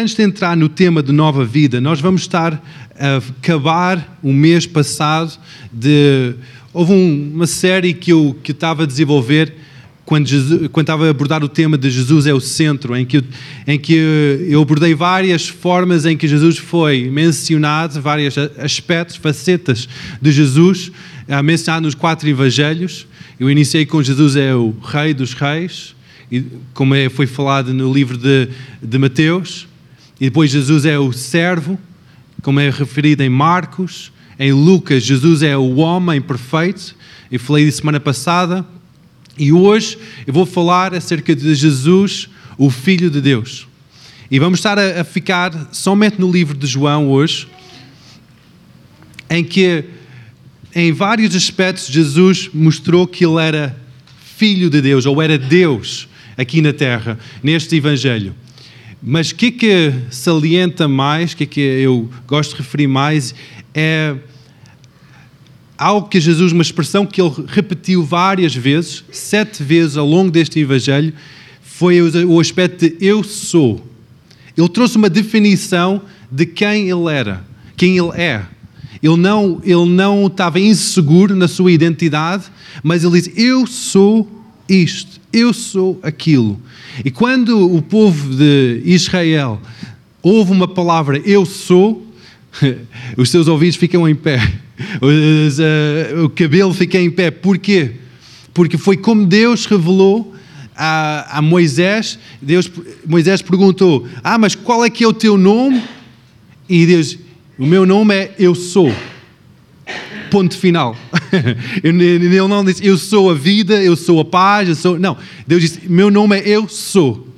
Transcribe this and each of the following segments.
antes de entrar no tema de nova vida, nós vamos estar a acabar o mês passado de. Houve um, uma série que eu, que eu estava a desenvolver quando, Jesus, quando estava a abordar o tema de Jesus é o centro, em que, eu, em que eu abordei várias formas em que Jesus foi mencionado, vários aspectos, facetas de Jesus, mencionado nos quatro evangelhos. Eu iniciei com Jesus é o Rei dos Reis, como é, foi falado no livro de, de Mateus. E depois Jesus é o servo, como é referido em Marcos. Em Lucas, Jesus é o homem perfeito. Eu falei isso semana passada. E hoje eu vou falar acerca de Jesus, o Filho de Deus. E vamos estar a ficar somente no livro de João hoje, em que, em vários aspectos, Jesus mostrou que ele era Filho de Deus, ou era Deus aqui na terra, neste Evangelho. Mas o que que salienta mais, o que que eu gosto de referir mais, é algo que Jesus, uma expressão que ele repetiu várias vezes, sete vezes ao longo deste Evangelho, foi o aspecto de eu sou. Ele trouxe uma definição de quem ele era, quem ele é. Ele não, ele não estava inseguro na sua identidade, mas ele diz: Eu sou isto, eu sou aquilo. E quando o povo de Israel ouve uma palavra eu sou, os seus ouvidos ficam em pé, uh, o cabelo fica em pé. Porquê? Porque foi como Deus revelou a, a, Moisés. Deus, Moisés perguntou: Ah, mas qual é que é o teu nome? E Deus, o meu nome é Eu Sou ponto final. Ele não disse eu sou a vida, eu sou a paz, eu sou. Não. Deus disse: meu nome é eu sou.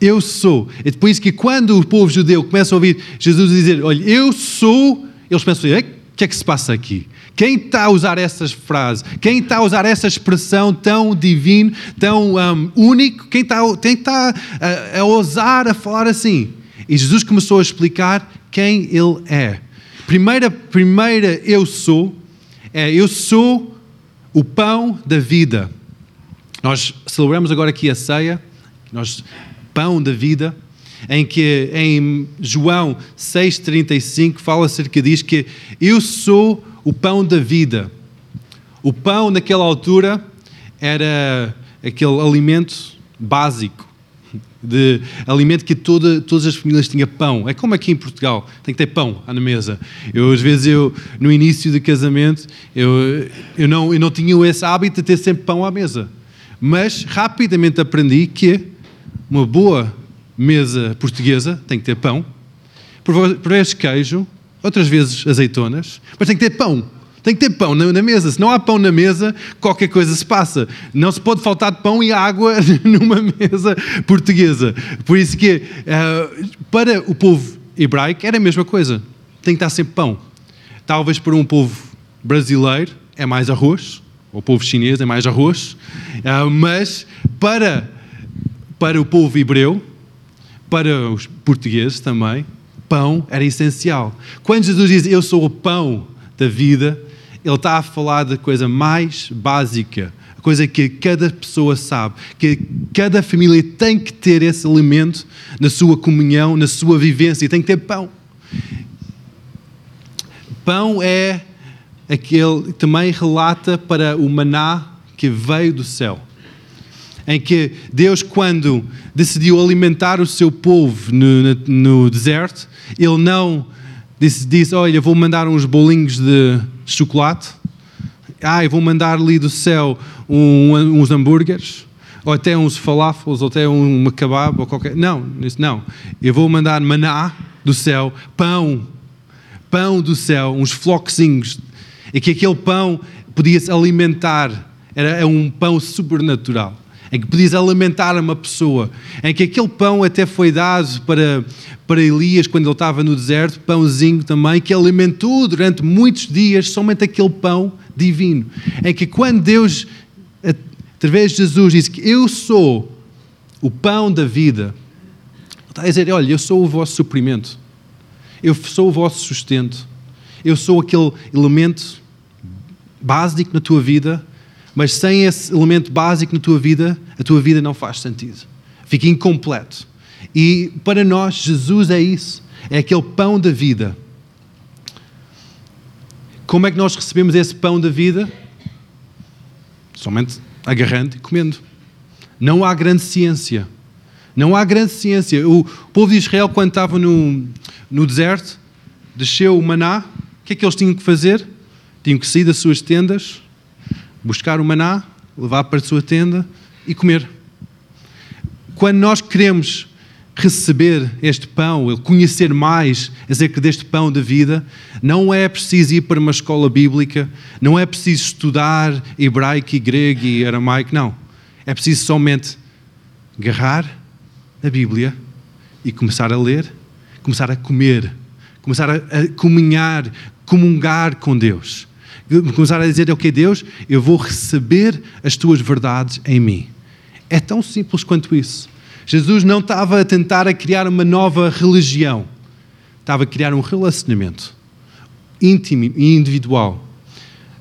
Eu sou. É por isso que quando o povo judeu começa a ouvir Jesus dizer: olha, eu sou, eles pensam: o que é que se passa aqui? Quem está a usar essas frases? Quem está a usar essa expressão tão divino, tão um, único? Quem está, quem está a, a ousar a falar assim? E Jesus começou a explicar quem Ele é. Primeira, primeira eu sou, é eu sou o pão da vida. Nós celebramos agora aqui a ceia, nós, pão da vida, em que em João 6,35 fala acerca diz que eu sou o pão da vida. O pão naquela altura era aquele alimento básico de alimento que toda, todas as famílias tinham pão. É como aqui em Portugal, tem que ter pão na mesa. Eu, às vezes, eu, no início do casamento, eu, eu, não, eu não tinha esse hábito de ter sempre pão à mesa. Mas rapidamente aprendi que uma boa mesa portuguesa tem que ter pão, por vezes queijo, outras vezes azeitonas, mas tem que ter pão. Tem que ter pão na, mesa. Se não há pão na mesa, qualquer coisa se passa. Não se pode faltar pão e água numa mesa portuguesa. Por isso que, uh, para o povo hebraico, era a mesma coisa. Tem que estar sempre pão. Talvez para um povo brasileiro é mais arroz, o povo chinês é mais arroz, uh, mas para, para o povo hebreu, para os portugueses também, pão era essencial. Quando Jesus diz eu sou o pão da vida, ele está a falar da coisa mais básica, a coisa que cada pessoa sabe, que cada família tem que ter esse alimento na sua comunhão, na sua vivência, tem que ter pão. Pão é aquele que também relata para o maná que veio do céu. Em que Deus, quando decidiu alimentar o seu povo no, no deserto, Ele não disse, disse: Olha, vou mandar uns bolinhos de chocolate. Ah, eu vou mandar ali do céu um, uns hambúrgueres, ou até uns falafels, ou até um kebab, ou qualquer. Não, isso não. Eu vou mandar maná do céu, pão, pão do céu, uns floquezinhos. E que aquele pão podia-se alimentar, era um pão sobrenatural em que podias alimentar uma pessoa, em que aquele pão até foi dado para, para Elias quando ele estava no deserto, pãozinho também, que alimentou durante muitos dias somente aquele pão divino. Em que quando Deus, através de Jesus, disse que eu sou o pão da vida, ele está a dizer: olha, eu sou o vosso suprimento, eu sou o vosso sustento, eu sou aquele elemento básico na tua vida mas sem esse elemento básico na tua vida, a tua vida não faz sentido. Fica incompleto. E para nós, Jesus é isso, é aquele pão da vida. Como é que nós recebemos esse pão da vida? Somente agarrando e comendo. Não há grande ciência. Não há grande ciência. O povo de Israel, quando estava no, no deserto, desceu o maná. O que é que eles tinham que fazer? Tinham que sair das suas tendas, buscar o maná, levar para a sua tenda e comer. Quando nós queremos receber este pão, conhecer mais acerca deste pão da vida, não é preciso ir para uma escola bíblica, não é preciso estudar hebraico e grego e aramaico, não. É preciso somente agarrar a Bíblia e começar a ler, começar a comer, começar a, comunhar, comungar com Deus. Começar a dizer, ok, Deus, eu vou receber as tuas verdades em mim. É tão simples quanto isso. Jesus não estava a tentar a criar uma nova religião, estava a criar um relacionamento íntimo e individual.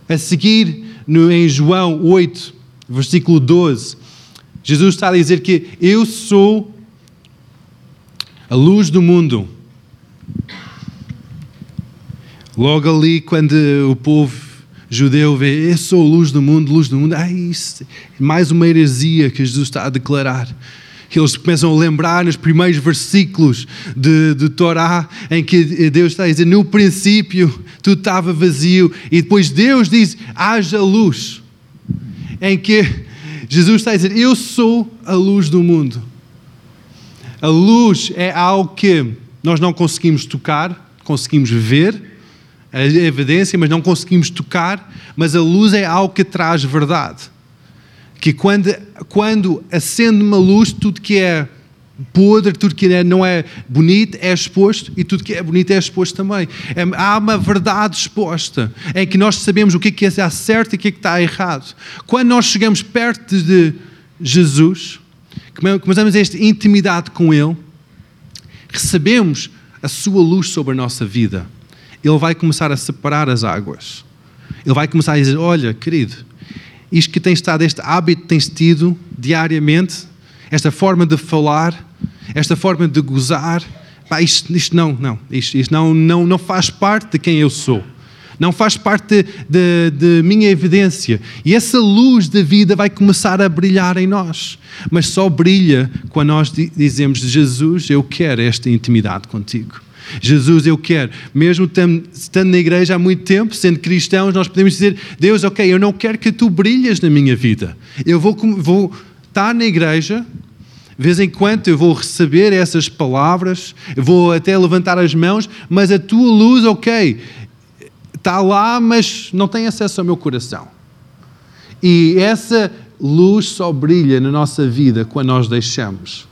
A seguir, no, em João 8, versículo 12, Jesus está a dizer que eu sou a luz do mundo. Logo ali, quando o povo judeu vê, eu sou a luz do mundo, luz do mundo, ai, isso, mais uma heresia que Jesus está a declarar que eles começam a lembrar nos primeiros versículos de, de Torá, em que Deus está a dizer: No princípio tudo estava vazio, e depois Deus diz: haja luz. Em que Jesus está a dizer: Eu sou a luz do mundo. A luz é algo que nós não conseguimos tocar, conseguimos ver a evidência, mas não conseguimos tocar. Mas a luz é algo que traz verdade que quando, quando acende uma luz, tudo que é podre, tudo que é, não é bonito é exposto e tudo que é bonito é exposto também. É, há uma verdade exposta em que nós sabemos o que é que está certo e o que é que está errado. Quando nós chegamos perto de Jesus, começamos esta intimidade com Ele, recebemos a Sua luz sobre a nossa vida. Ele vai começar a separar as águas. Ele vai começar a dizer: Olha, querido, isto que tens estado, este hábito que tens tido diariamente, esta forma de falar, esta forma de gozar, pá, isto, isto, não, não, isto, isto, não, não, não faz parte de quem eu sou. Não faz parte de minha evidência. E essa luz da vida vai começar a brilhar em nós. Mas só brilha quando nós dizemos: Jesus, eu quero esta intimidade contigo. Jesus, eu quero. Mesmo estando na igreja há muito tempo, sendo cristãos, nós podemos dizer: Deus, ok, eu não quero que tu brilhes na minha vida. Eu vou, vou estar na igreja, de vez em quando eu vou receber essas palavras, vou até levantar as mãos, mas a tua luz, ok, está lá, mas não tem acesso ao meu coração. E essa luz só brilha na nossa vida quando nós deixamos.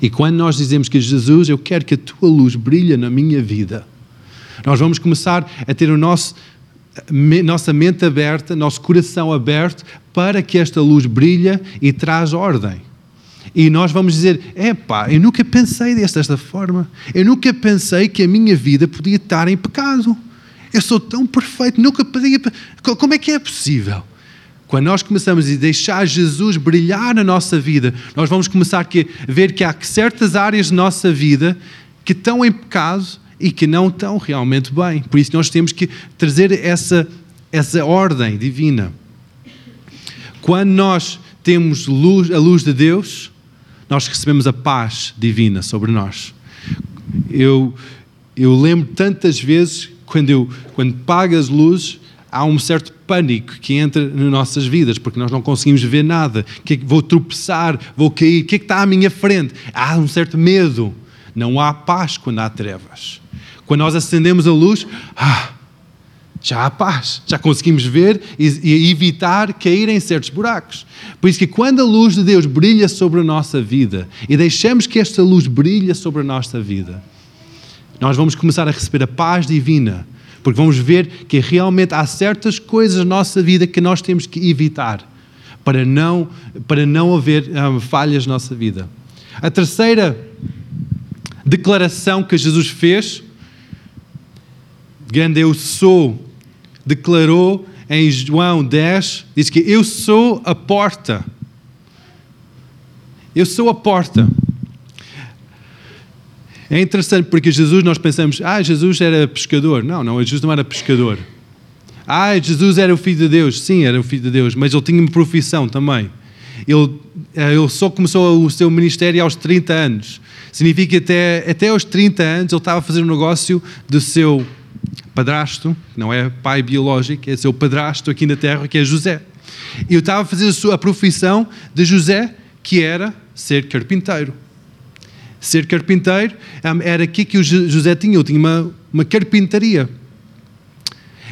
E quando nós dizemos que Jesus, eu quero que a tua luz brilhe na minha vida, nós vamos começar a ter o nosso nossa mente aberta, nosso coração aberto para que esta luz brilhe e traz ordem. E nós vamos dizer: epá, eu nunca pensei desta forma. Eu nunca pensei que a minha vida podia estar em pecado. Eu sou tão perfeito, nunca podia. Como é que é possível? Quando nós começamos a deixar Jesus brilhar na nossa vida, nós vamos começar a ver que há certas áreas da nossa vida que estão em pecado e que não estão realmente bem. Por isso nós temos que trazer essa, essa ordem divina. Quando nós temos luz, a luz de Deus, nós recebemos a paz divina sobre nós. Eu, eu lembro tantas vezes quando eu quando pago as luzes, há um certo pânico que entra nas nossas vidas, porque nós não conseguimos ver nada. Que, é vou tropeçar, vou cair, o que é que está à minha frente? Há um certo medo. Não há paz quando há trevas. Quando nós acendemos a luz, ah, já há paz, já conseguimos ver e, evitar cair em certos buracos. Por isso que quando a luz de Deus brilha sobre a nossa vida e deixamos que esta luz brilhe sobre a nossa vida, nós vamos começar a receber a paz divina porque vamos ver que realmente há certas coisas na nossa vida que nós temos que evitar para não, para não haver um, falhas na nossa vida. A terceira declaração que Jesus fez, grande eu sou, declarou em João 10, diz que eu sou a porta. Eu sou a porta. É interessante porque Jesus, nós pensamos, ah, Jesus era pescador. Não, não, Jesus não era pescador. Ah, Jesus era o Filho de Deus. Sim, era o Filho de Deus, mas ele tinha uma profissão também. Ele, eh, ele só começou o seu ministério aos 30 anos. Significa que até, até aos 30 anos ele estava a fazer um negócio do seu padrasto, não é pai biológico, é seu padrasto aqui na terra, que é José. E eu estava a fazer a sua profissão de José, que era ser carpinteiro. Ser carpinteiro era aqui que o José tinha, ele tinha uma, uma carpintaria.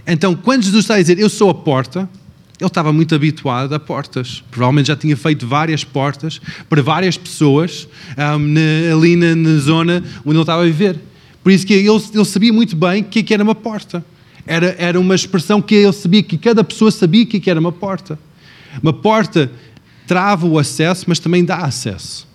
Então, quando Jesus está a dizer, eu sou a porta, ele estava muito habituado a portas. Provavelmente já tinha feito várias portas para várias pessoas um, na, ali na, na, zona onde ele estava a viver. Por isso que ele, ele sabia muito bem o que, que era uma porta. Era, era uma expressão que ele sabia, que cada pessoa sabia o que, que era uma porta. Uma porta trava o acesso, mas também dá acesso.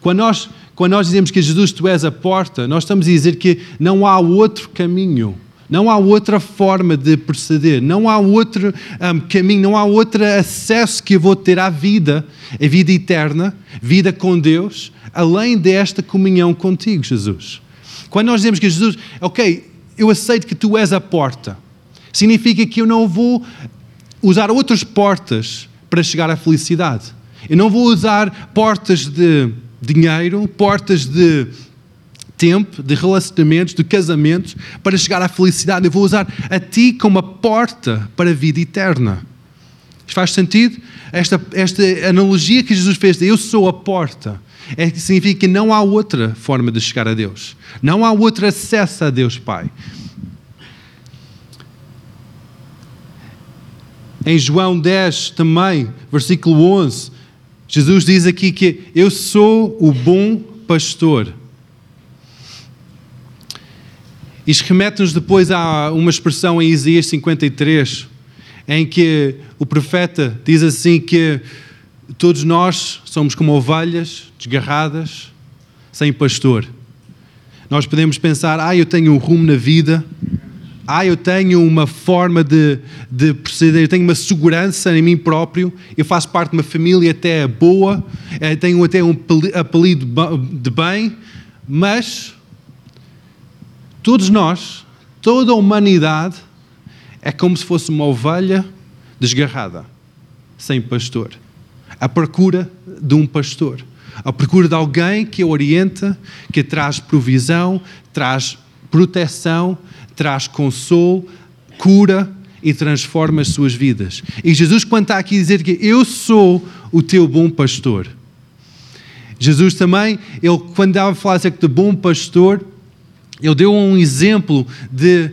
Quando nós, quando nós dizemos que Jesus, tu és a porta, nós estamos a dizer que não há outro caminho não há outra forma de proceder, não há outro um, caminho, não há outro acesso que eu vou ter à vida, a vida eterna, vida com Deus, além desta comunhão contigo, Jesus. Quando nós dizemos que Jesus, ok, eu aceito que tu és a porta, significa que eu não vou usar outras portas para chegar à felicidade. Eu não vou usar portas de dinheiro, portas de tempo, de relacionamentos, de casamentos, para chegar à felicidade. Eu vou usar a ti como a porta para a vida eterna. Isto faz sentido? Esta, esta analogia que Jesus fez de eu sou a porta, é que significa que não há outra forma de chegar a Deus. Não há outro acesso a Deus Pai. Em João 10 também, versículo 11, Jesus diz aqui que eu sou o bom pastor. Isto remete-nos depois a uma expressão em Isaías 53, em que o profeta diz assim que todos nós somos como ovelhas desgarradas, sem pastor. Nós podemos pensar, ah, eu tenho um rumo na vida, ah, eu tenho uma forma de, de proceder, eu tenho uma segurança em mim próprio, eu faço parte de uma família até boa, eh, tenho até um apelido de bem, mas Todos nós, toda a humanidade, é como se fosse uma ovelha desgarrada, sem pastor, à procura de um pastor, à procura de alguém que a orienta, que traz provisão, traz proteção, traz consolo, cura e transforma as suas vidas. E Jesus, quando está aqui a dizer que eu sou o teu bom pastor, Jesus também, ele, quando estava a falar acerca de bom pastor, ele deu um exemplo de,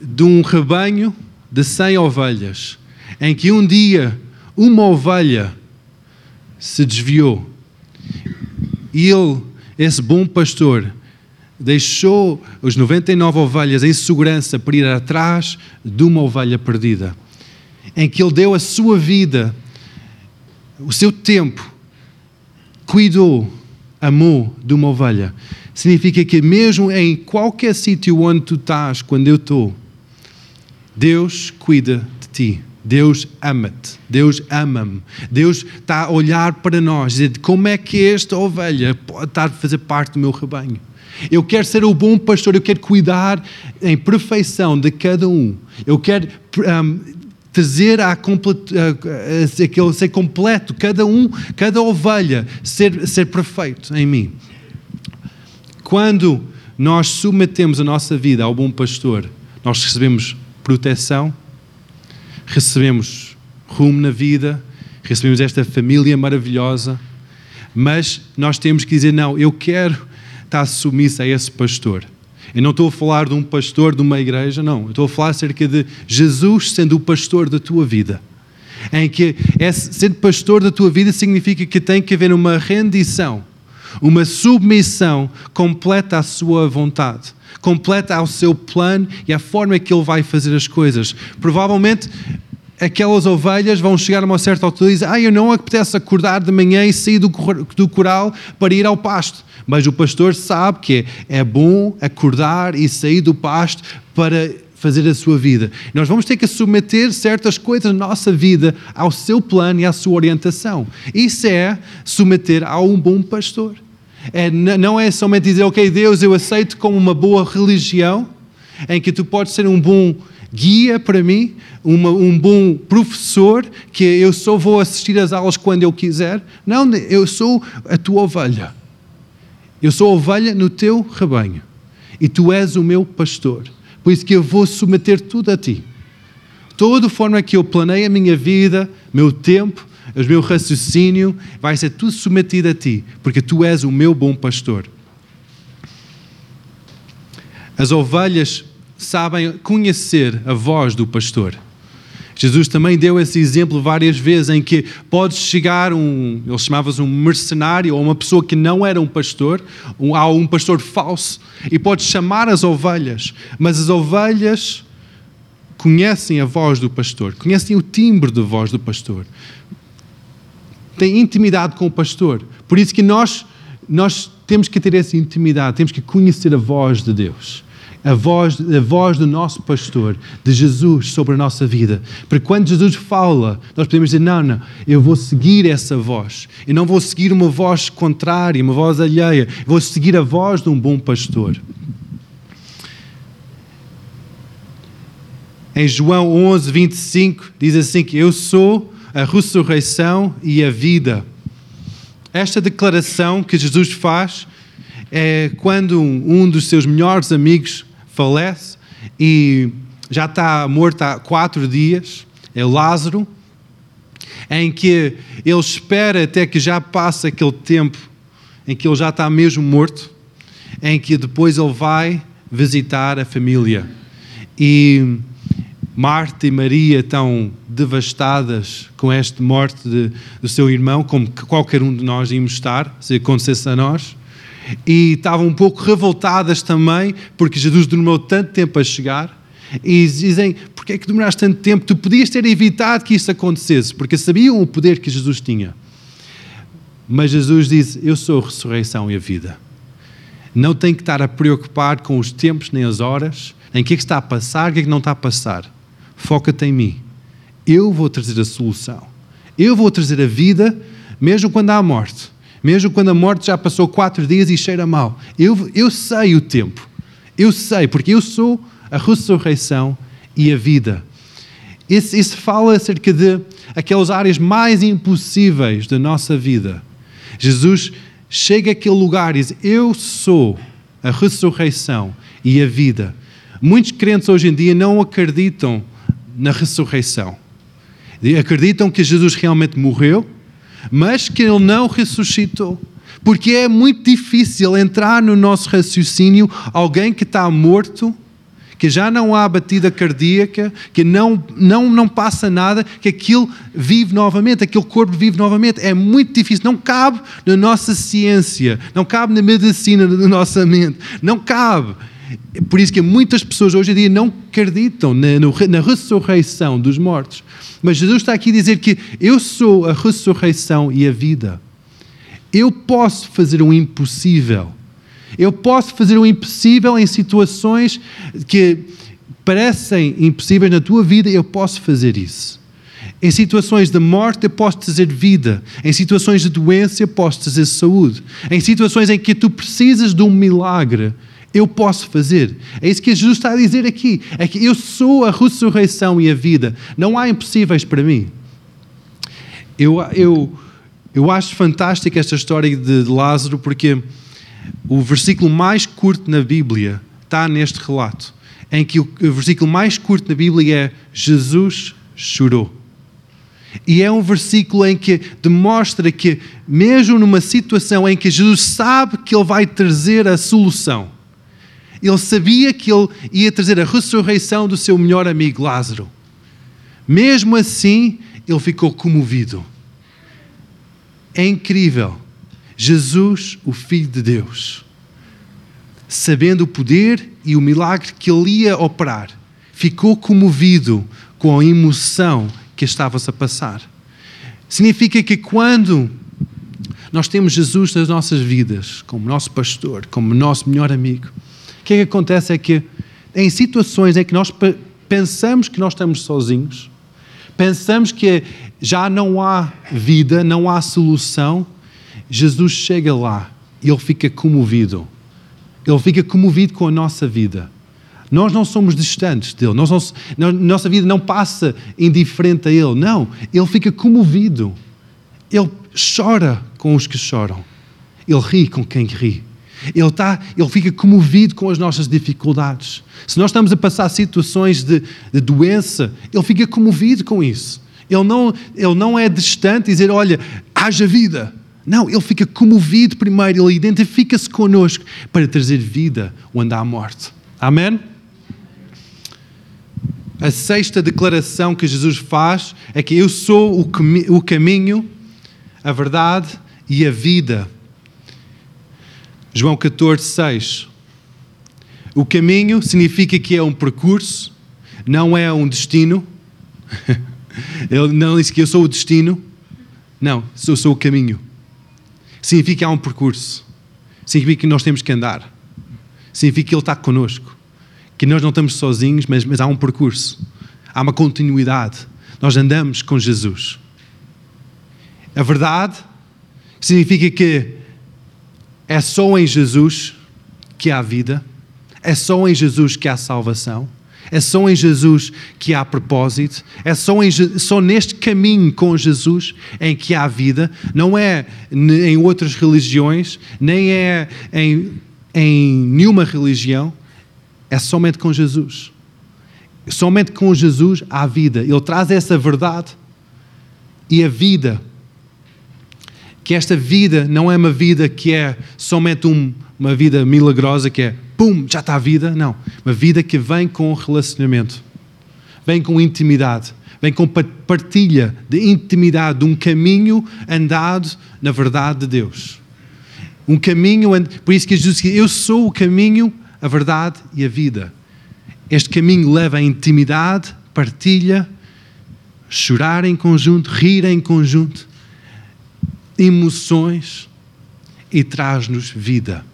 de um rebanho de 100 ovelhas, em que um dia uma ovelha se desviou. E ele, esse bom pastor, deixou os 99 ovelhas em segurança para ir atrás de uma ovelha perdida, em que ele deu a sua vida, o seu tempo, cuidou, amou de uma ovelha significa que mesmo em qualquer sítio onde tu estás, quando eu estou, Deus cuida de ti. Deus ama-te, Deus ama-me, Deus está a olhar para nós, dizer como é que esta ovelha pode estar a fazer parte do meu rebanho. Eu quero ser o bom pastor, eu quero cuidar em perfeição de cada um. Eu quero um, trazer a, completo, ser completo, cada um, cada ovelha, ser, ser perfeito em mim. Quando nós submetemos a nossa vida ao bom pastor, nós recebemos proteção, recebemos rumo na vida, recebemos esta família maravilhosa, mas nós temos que dizer: não, eu quero estar submissa a esse pastor. Eu não estou a falar de um pastor de uma igreja, não. Eu estou a falar acerca de Jesus sendo o pastor da tua vida. Em que, sendo pastor da tua vida, significa que tem que haver uma rendição uma submissão completa à sua vontade, completa ao seu plano e à forma que ele vai fazer as coisas. Provavelmente aquelas ovelhas vão chegar a uma certa altura e dizer: Ah, eu não apetece acordar de manhã e sair do, do coral para ir ao pasto. Mas o pastor sabe que é bom acordar e sair do pasto para fazer a sua vida. Nós vamos ter que submeter certas coisas na nossa vida ao seu plano e à sua orientação. Isso é submeter a um bom pastor. É, não é somente dizer, ok, Deus, eu aceito como uma boa religião, em que tu podes ser um bom guia para mim, uma, um bom professor, que eu só vou assistir às aulas quando eu quiser. Não, eu sou a tua ovelha. Eu sou ovelha no teu rebanho. E tu és o meu pastor. Por isso que eu vou submeter tudo a ti. Toda a forma que eu planeio a minha vida, meu tempo, o meu raciocínio, vai ser tudo submetido a ti, porque tu és o meu bom pastor. As ovelhas sabem conhecer a voz do pastor. Jesus também deu esse exemplo várias vezes em que pode chegar um, ele chamava-se um mercenário ou uma pessoa que não era um pastor, um, há um pastor falso e pode chamar as ovelhas, mas as ovelhas conhecem a voz do pastor, conhecem o timbre de voz do pastor, têm intimidade com o pastor. Por isso que nós nós temos que ter essa intimidade, temos que conhecer a voz de Deus a voz, a voz do nosso pastor, de Jesus sobre a nossa vida. Porque quando Jesus fala, nós podemos dizer: não, não, eu vou seguir essa voz. Eu não vou seguir uma voz contrária, uma voz alheia. Eu vou seguir a voz de um bom pastor. Em João 11, 25, diz assim: que eu sou a ressurreição e a vida. Esta declaração que Jesus faz é quando um dos seus melhores amigos falece e já está morto há quatro dias, é Lázaro, em que ele espera até que já passe aquele tempo em que ele já está mesmo morto, em que depois ele vai visitar a família. E Marta e Maria estão devastadas com esta morte de, do seu irmão, como qualquer um de nós íamos estar, se acontecesse a nós e estavam um pouco revoltadas também, porque Jesus demorou tanto tempo a chegar. E dizem: Porquê é que demoraste tanto tempo? Tu podias ter evitado que isso acontecesse, porque sabiam o poder que Jesus tinha. Mas Jesus disse: Eu sou a ressurreição e a vida. Não tem que estar a preocupar com os tempos nem as horas, nem o que é que está a passar, o que é que não está a passar. Foca-te em mim. Eu vou trazer a solução. Eu vou trazer a vida, mesmo quando há morte. Mesmo quando a morte já passou quatro dias e cheira mal. Eu, eu sei o tempo. Eu sei, porque eu sou a ressurreição e a vida. Isso, isso fala acerca de aquelas áreas mais impossíveis da nossa vida. Jesus chega àquele lugar e diz: Eu sou a ressurreição e a vida. Muitos crentes hoje em dia não acreditam na ressurreição. Acreditam que Jesus realmente morreu mas que ele não ressuscitou. Porque é muito difícil entrar no nosso raciocínio alguém que está morto, que já não há batida cardíaca, que não, não, não passa nada, que aquilo vive novamente, aquele corpo vive novamente. É muito difícil, não cabe na nossa ciência, não cabe na medicina da nossa mente, não cabe. Por isso que muitas pessoas hoje em dia não acreditam na, na ressurreição dos mortos. Mas Jesus está aqui a dizer que eu sou a ressurreição e a vida. Eu posso fazer o impossível. Eu posso fazer o impossível em situações que parecem impossíveis na tua vida, eu posso fazer isso. Em situações de morte, eu posso trazer vida. Em situações de doença, eu posso trazer saúde. Em situações em que tu precisas de um milagre, eu posso fazer. É isso que Jesus está a dizer aqui. É que eu sou a ressurreição e a vida. Não há impossíveis para mim. Eu, eu, eu acho fantástica esta história de Lázaro porque o versículo mais curto na Bíblia está neste relato, em que o versículo mais curto na Bíblia é Jesus chorou. E é um versículo em que demonstra que, mesmo numa situação em que Jesus sabe que Ele vai trazer a solução, ele sabia que ele ia trazer a ressurreição do seu melhor amigo Lázaro. Mesmo assim, ele ficou comovido. É incrível. Jesus, o Filho de Deus, sabendo o poder e o milagre que ele ia operar, ficou comovido com a emoção que estava-se a passar. Significa que quando nós temos Jesus nas nossas vidas, como nosso pastor, como nosso melhor amigo, que é que acontece é que em situações em que nós pensamos que nós estamos sozinhos, pensamos que já não há vida, não há solução, Jesus chega lá e ele fica comovido. Ele fica comovido com a nossa vida. Nós não somos distantes dele. Nós não, nossa vida não passa indiferente a ele. Não. Ele fica comovido. Ele chora com os que choram. Ele ri com quem ri. Ele, tá, ele fica comovido com as nossas dificuldades. Se nós estamos a passar situações de, de doença, ele fica comovido com isso. Ele não, ele não é distante e dizer, olha, haja vida. Não, ele fica comovido primeiro, ele identifica-se connosco para trazer vida onde há morte. Amém? A sexta declaração que Jesus faz é que eu sou o, o caminho, a verdade e a vida. João 14, 6. O caminho significa que é um percurso, não é um destino. Ele não disse que eu sou o destino. Não, eu sou o caminho. Significa que há um percurso. Significa que nós temos que andar. Significa que Ele está connosco. Que nós não estamos sozinhos, mas, mas há um percurso. Há uma continuidade. Nós andamos com Jesus. A verdade significa que é só em Jesus que há vida, é só em Jesus que há salvação, é só em Jesus que há propósito, é só, em, só neste caminho com Jesus em que há vida, não é em outras religiões, nem é em, em nenhuma religião, é somente com Jesus. Somente com Jesus há vida. Ele traz essa verdade e a vida que esta vida não é uma vida que é somente um, uma vida milagrosa, que é pum, já está a vida. Não. Uma vida que vem com relacionamento, vem com intimidade, vem com partilha de intimidade, de um caminho andado na verdade de Deus. Um caminho, por isso que Jesus diz: Eu sou o caminho, a verdade e a vida. Este caminho leva a intimidade, partilha, chorar em conjunto, rir em conjunto emoções e traz-nos vida.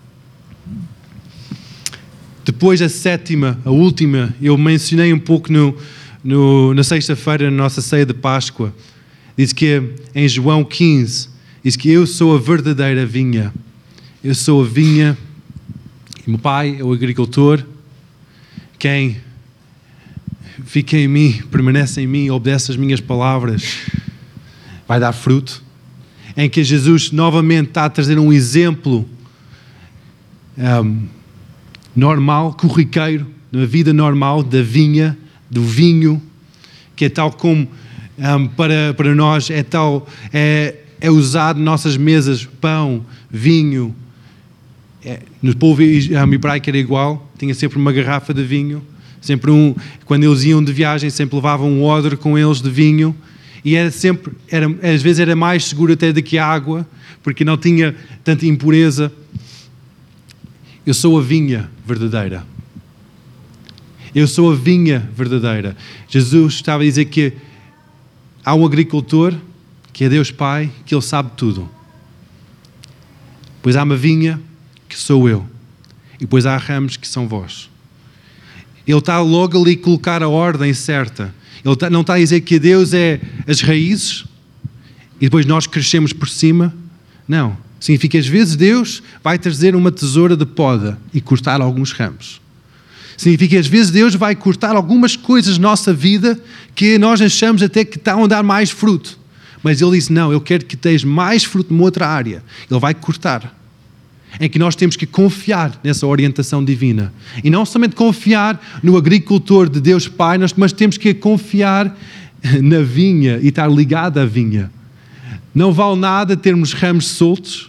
Depois, a sétima, a última, eu mencionei um pouco no, no, na sexta-feira, na nossa ceia de Páscoa. Diz que em João 15, diz que eu sou a verdadeira vinha. Eu sou a vinha e meu pai é o agricultor. Quem fica em mim, permanece em mim, obedece as minhas palavras, vai dar fruto em que Jesus novamente está a trazer um exemplo um, normal, corriqueiro, na vida normal da vinha, do vinho, que é tal como um, para, para nós é tal, é, é usado nossas mesas pão, vinho. É, no povo hebraico era igual, tinha sempre uma garrafa de vinho, sempre um, quando eles iam de viagem, sempre levavam um odre com eles de vinho e era sempre, era, às vezes era mais seguro até do que a água, porque não tinha tanta impureza. Eu sou a vinha verdadeira. Eu sou a vinha verdadeira. Jesus estava a dizer que há um agricultor, que é Deus Pai, que Ele sabe tudo. Pois há uma vinha, que sou eu. E depois há ramos, que são vós. Ele está logo ali a colocar a ordem certa. Ele tá, não está a dizer que Deus é as raízes e depois nós crescemos por cima. Não. Significa que às vezes Deus vai trazer uma tesoura de poda e cortar alguns ramos. Significa que às vezes Deus vai cortar algumas coisas na nossa vida que nós achamos até que estão a dar mais fruto. Mas Ele disse: Não, eu quero que tenhas mais fruto numa outra área. Ele vai cortar em que nós temos que confiar nessa orientação divina. E não somente confiar no agricultor de Deus Pai, mas temos que confiar na vinha e estar ligado à vinha. Não vale nada termos ramos soltos,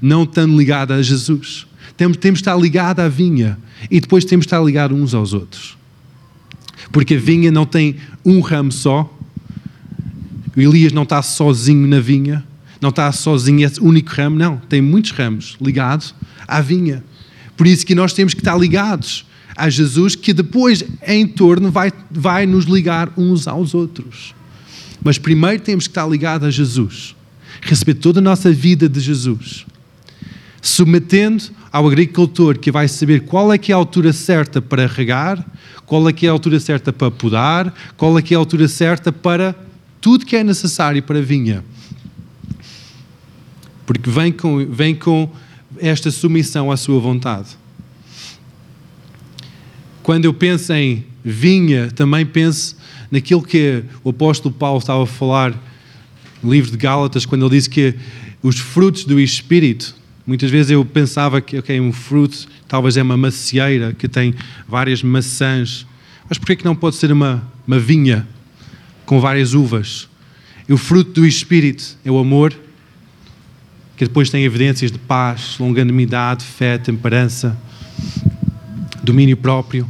não estando ligado a Jesus. Temos, temos de estar ligado à vinha e depois temos de estar ligados uns aos outros. Porque a vinha não tem um ramo só. O Elias não está sozinho na vinha não está sozinho, é único ramo, não. Tem muitos ramos ligados à vinha. Por isso que nós temos que estar ligados a Jesus, que depois, em torno, vai, vai nos ligar uns aos outros. Mas primeiro temos que estar ligados a Jesus. Receber toda a nossa vida de Jesus. Submetendo ao agricultor que vai saber qual é que é a altura certa para regar, qual é que é a altura certa para podar, qual é que é a altura certa para tudo que é necessário para a vinha porque vem com, vem com esta submissão à sua vontade. Quando eu penso em vinha, também penso naquilo que o apóstolo Paulo estava a falar no livro de Gálatas, quando ele disse que os frutos do Espírito, muitas vezes eu pensava que okay, um fruto talvez é uma macieira que tem várias maçãs, mas por que não pode ser uma, uma vinha com várias uvas? E o fruto do Espírito é o amor, que depois tem evidências de paz, longanimidade, fé, temperança, domínio próprio,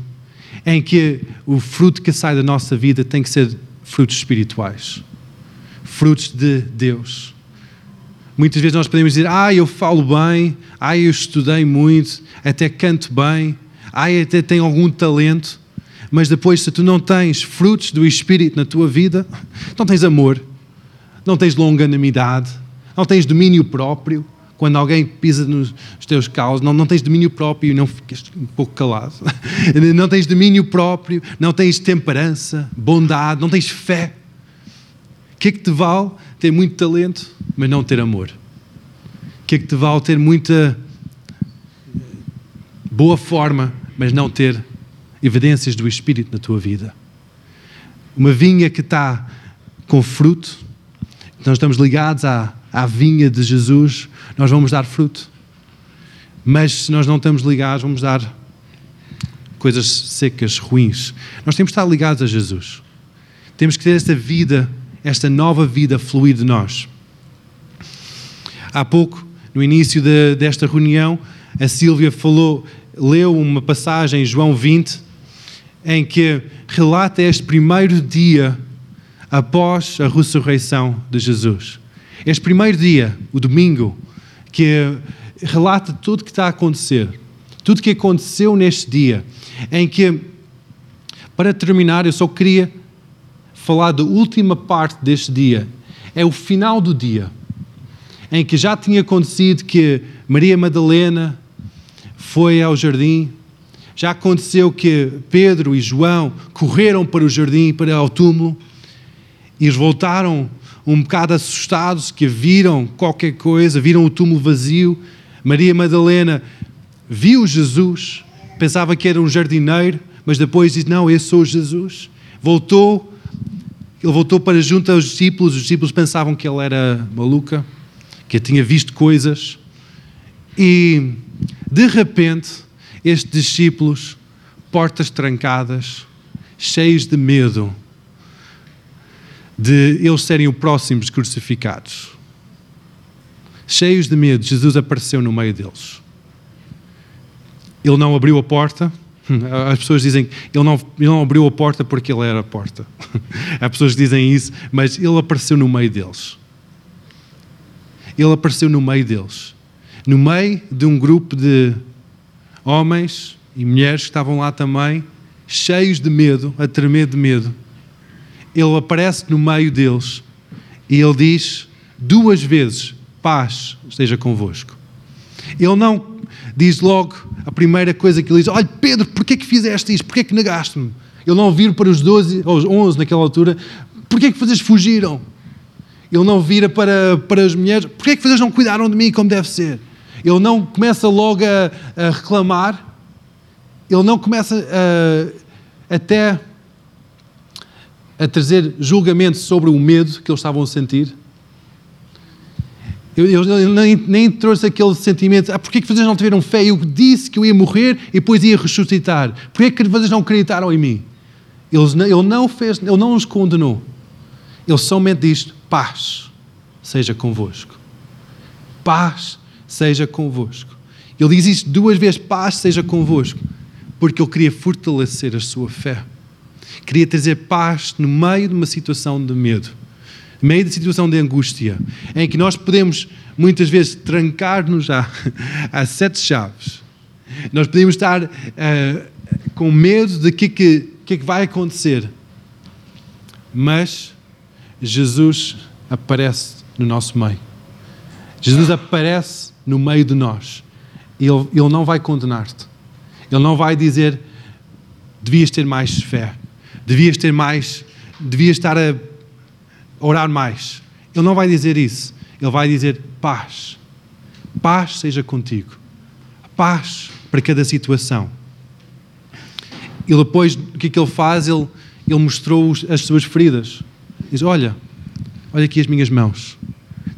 em que o fruto que sai da nossa vida tem que ser frutos espirituais, frutos de Deus. Muitas vezes nós podemos dizer, ah, eu falo bem, ah, eu estudei muito, até canto bem, ah, até tenho algum talento, mas depois, se tu não tens frutos do Espírito na tua vida, não tens amor, não tens longanimidade, não tens domínio próprio. Quando alguém pisa nos teus calos, não, não tens domínio próprio e não ficas um pouco calado. não tens domínio próprio, não tens temperança, bondade, não tens fé. O que é que te vale ter muito talento, mas não ter amor? O que é que te vale ter muita boa forma, mas não ter evidências do Espírito na tua vida? Uma vinha que está com fruto, nós estamos ligados à, à vinha de Jesus, nós vamos dar fruto. Mas se nós não estamos ligados, vamos dar coisas secas, ruins. Nós temos que estar ligados a Jesus. Temos que ter esta vida, esta nova vida fluir de nós. Há pouco, no início de, desta reunião, a Sílvia falou, leu uma passagem em João 20, em que relata este primeiro dia após a ressurreição de Jesus. Este primeiro dia, o domingo, que relata tudo o que está a acontecer, tudo o que aconteceu neste dia, em que, para terminar, eu só queria falar da última parte deste dia. É o final do dia, em que já tinha acontecido que Maria Madalena foi ao jardim, já aconteceu que Pedro e João correram para o jardim, para o túmulo, e eles voltaram um bocado assustados, que viram qualquer coisa, viram o túmulo vazio. Maria Madalena viu Jesus, pensava que era um jardineiro, mas depois disse: Não, eu sou Jesus. Voltou, ele voltou para junto aos discípulos. Os discípulos pensavam que ele era maluca, que tinha visto coisas. E de repente, estes discípulos, portas trancadas, cheios de medo, de eles serem os próximos crucificados. Cheios de medo, Jesus apareceu no meio deles. Ele não abriu a porta. As pessoas dizem que ele não, ele não abriu a porta porque ele era a porta. Há pessoas que dizem isso, mas ele apareceu no meio deles. Ele apareceu no meio deles. No meio de um grupo de homens e mulheres que estavam lá também, cheios de medo, a tremer de medo ele aparece no meio deles e ele diz duas vezes: Paz esteja convosco. Ele não diz logo a primeira coisa que ele diz: Olha, Pedro, porquê que fizeste isto? Porquê que negaste-me? Ele não vira para os 12 ou os 11 naquela altura: Porquê que vocês fugiram? Ele não vira para, para as mulheres: Porquê que vocês não cuidaram de mim como deve ser? Ele não começa logo a, a reclamar. Ele não começa até a trazer julgamento sobre o medo que eles estavam a sentir. Ele nem, nem, trouxe aquele sentimento, ah, porquê que vocês não tiveram fé? Eu disse que eu ia morrer e depois ia ressuscitar. Porquê que vocês não acreditaram em mim? Ele, ele não fez, ele não os condenou. Ele somente diz, paz seja convosco. Paz seja convosco. Ele diz isto duas vezes, paz seja convosco, porque ele queria fortalecer a sua fé. Queria trazer paz no meio de uma situação de medo, no meio de situação de angústia, em que nós podemos muitas vezes trancar-nos já a sete chaves. Nós podemos estar uh, com medo de que, que, que, é que vai acontecer. Mas Jesus aparece no nosso meio. Jesus aparece no meio de nós. Ele, ele não vai condenar-te. Ele não vai dizer devias ter mais fé devias ter mais, devias estar a orar mais. Ele não vai dizer isso. Ele vai dizer paz. Paz seja contigo. Paz para cada situação. E depois, o que é que ele faz? Ele, ele mostrou as suas feridas. Diz: Olha, olha aqui as minhas mãos.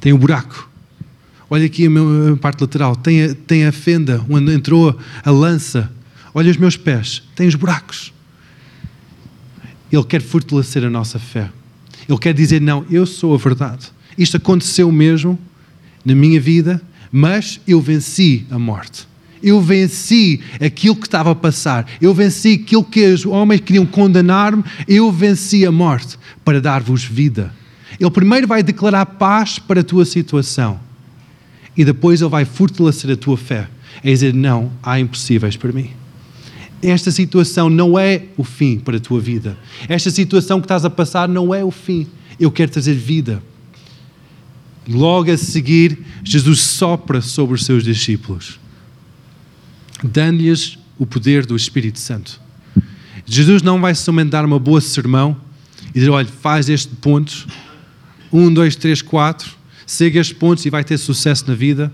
Tem um buraco. Olha aqui a minha parte lateral. Tem a, tem a fenda onde entrou a lança. Olha os meus pés. Tem os buracos. Ele quer fortalecer a nossa fé. Ele quer dizer: Não, eu sou a verdade. Isto aconteceu mesmo na minha vida, mas eu venci a morte. Eu venci aquilo que estava a passar. Eu venci aquilo que os homens queriam condenar-me. Eu venci a morte para dar-vos vida. Ele primeiro vai declarar paz para a tua situação e depois ele vai fortalecer a tua fé. É dizer: Não, há impossíveis para mim. Esta situação não é o fim para a tua vida. Esta situação que estás a passar não é o fim. Eu quero trazer vida. Logo a seguir, Jesus sopra sobre os seus discípulos dando-lhes o poder do Espírito Santo. Jesus não vai somente dar uma boa sermão e dizer: olha, faz estes pontos, um, dois, três, quatro, segue estes pontos e vai ter sucesso na vida.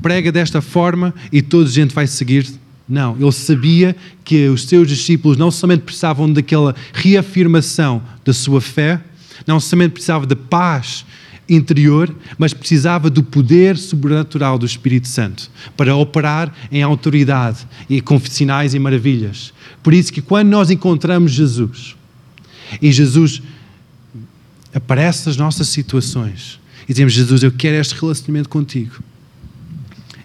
Prega desta forma e toda a gente vai seguir. Não, ele sabia que os seus discípulos não somente precisavam daquela reafirmação da sua fé, não somente precisavam de paz interior, mas precisava do poder sobrenatural do Espírito Santo para operar em autoridade e com sinais e maravilhas. Por isso que quando nós encontramos Jesus e Jesus aparece nas nossas situações e dizemos Jesus, eu quero este relacionamento contigo.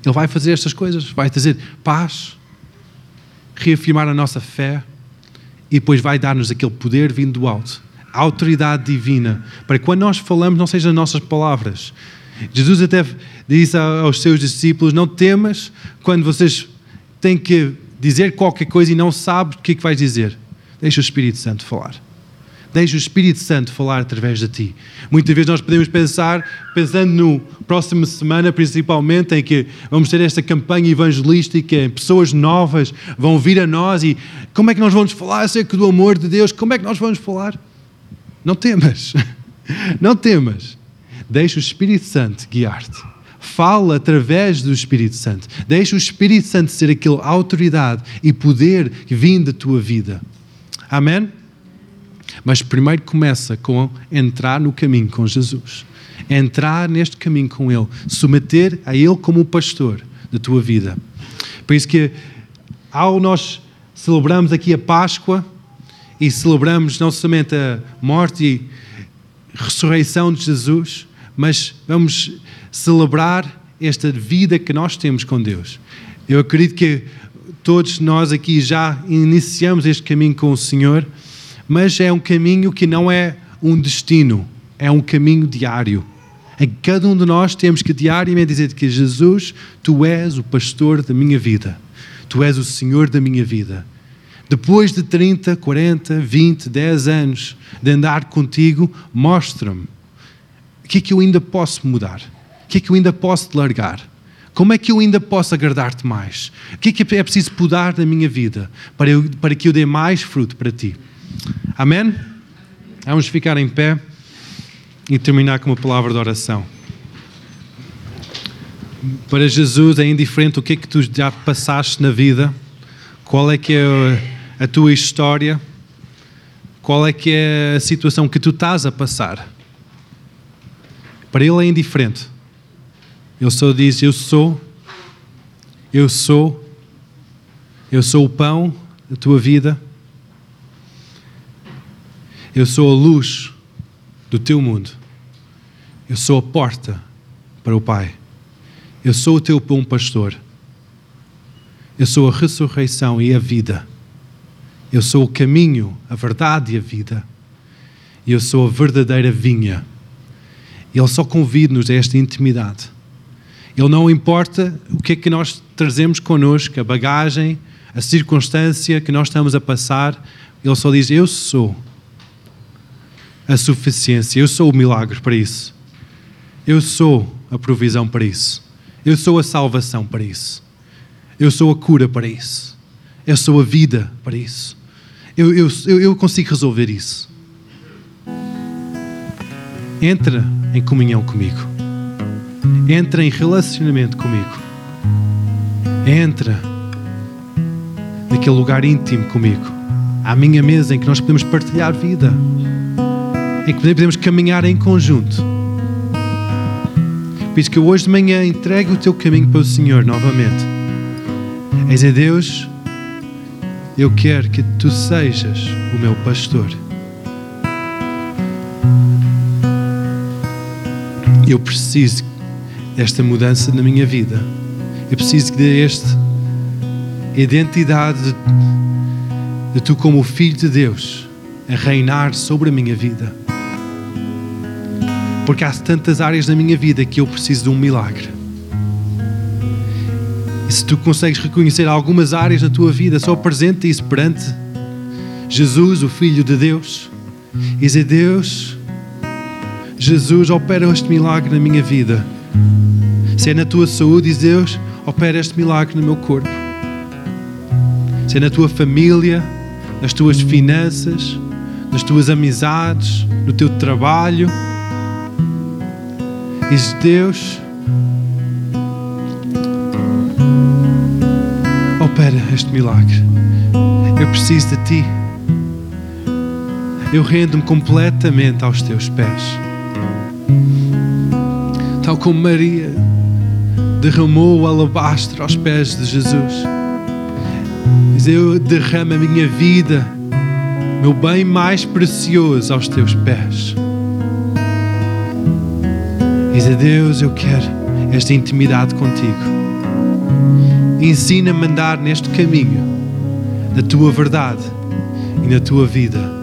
Ele vai fazer estas coisas, vai trazer paz, reafirmar a nossa fé e depois vai dar-nos aquele poder vindo do alto a autoridade divina, para que quando nós falamos não sejam as nossas palavras. Jesus até disse aos seus discípulos: Não temas quando vocês têm que dizer qualquer coisa e não sabes o que é que vais dizer. Deixa o Espírito Santo falar. Deixa o Espírito Santo falar através de ti. Muitas vezes nós podemos pensar, pensando no próxima semana, principalmente, em que vamos ter esta campanha evangelística, pessoas novas vão vir a nós e como é que nós vamos falar acerca do amor de Deus? Como é que nós vamos falar? Não temas. Não temas. Deixa o Espírito Santo guiar-te. Fala através do Espírito Santo. Deixa o Espírito Santo ser aquela autoridade e poder que vem da tua vida. Amém? Mas primeiro começa com entrar no caminho com Jesus. Entrar neste caminho com Ele. Submeter a Ele como o pastor da tua vida. Por isso que ao nós celebramos aqui a Páscoa, e celebramos não somente a morte e ressurreição de Jesus, mas vamos celebrar esta vida que nós temos com Deus. Eu acredito que todos nós aqui já iniciamos este caminho com o Senhor, mas é um caminho que não é um destino, é um caminho diário. Em cada um de nós temos que diariamente dizer que Jesus, tu és o pastor da minha vida, tu és o Senhor da minha vida. Depois de 30, 40, 20, 10 anos de andar contigo, mostra-me o que é que eu ainda posso mudar, o que é que eu ainda posso largar, como é que eu ainda posso agradar-te mais, o que é que é preciso mudar na minha vida para, eu, para que eu dê mais fruto para ti. Amém? Vamos ficar em pé e terminar com uma palavra de oração. Para Jesus é indiferente o que é que tu já passaste na vida, qual é que é a tua história, qual é que é a situação que tu estás a passar. Para ele é indiferente. Ele só diz: Eu sou, eu sou, eu sou o pão da tua vida, eu sou a luz do teu mundo, eu sou a porta para o Pai, eu sou o teu bom pastor, eu sou a ressurreição e a vida. Eu sou o caminho, a verdade e a vida. Eu sou a verdadeira vinha. Ele só convida-nos a esta intimidade. Ele não importa o que é que nós trazemos connosco, a bagagem, a circunstância que nós estamos a passar. Ele só diz: Eu sou a suficiência, eu sou o milagre para isso. Eu sou a provisão para isso. Eu sou a salvação para isso. Eu sou a cura para isso. Eu sou a vida para isso. Eu, eu, eu consigo resolver isso. Entra em comunhão comigo. Entra em relacionamento comigo. Entra naquele lugar íntimo comigo. À minha mesa em que nós podemos partilhar vida. Em que podemos caminhar em conjunto. Por isso que hoje de manhã entregue o teu caminho para o Senhor novamente. Eis a Deus, eu quero que tu sejas o meu pastor. Eu preciso desta mudança na minha vida. Eu preciso desta identidade de, de tu, como Filho de Deus, a reinar sobre a minha vida. Porque há tantas áreas na minha vida que eu preciso de um milagre. E se tu consegues reconhecer algumas áreas na tua vida, só apresenta isso perante Jesus, o Filho de Deus, e dizer: Deus, Jesus, opera este milagre na minha vida. Se é na tua saúde, diz Deus, opera este milagre no meu corpo. Se é na tua família, nas tuas finanças, nas tuas amizades, no teu trabalho, diz Deus, opera este milagre. Eu preciso de ti. Eu rendo-me completamente aos teus pés. Tal como Maria derramou o alabastro aos pés de Jesus. Diz: Eu derramo a minha vida, meu bem mais precioso, aos teus pés. Diz a Deus: Eu quero esta intimidade contigo. Ensina-me a andar neste caminho da tua verdade e na tua vida.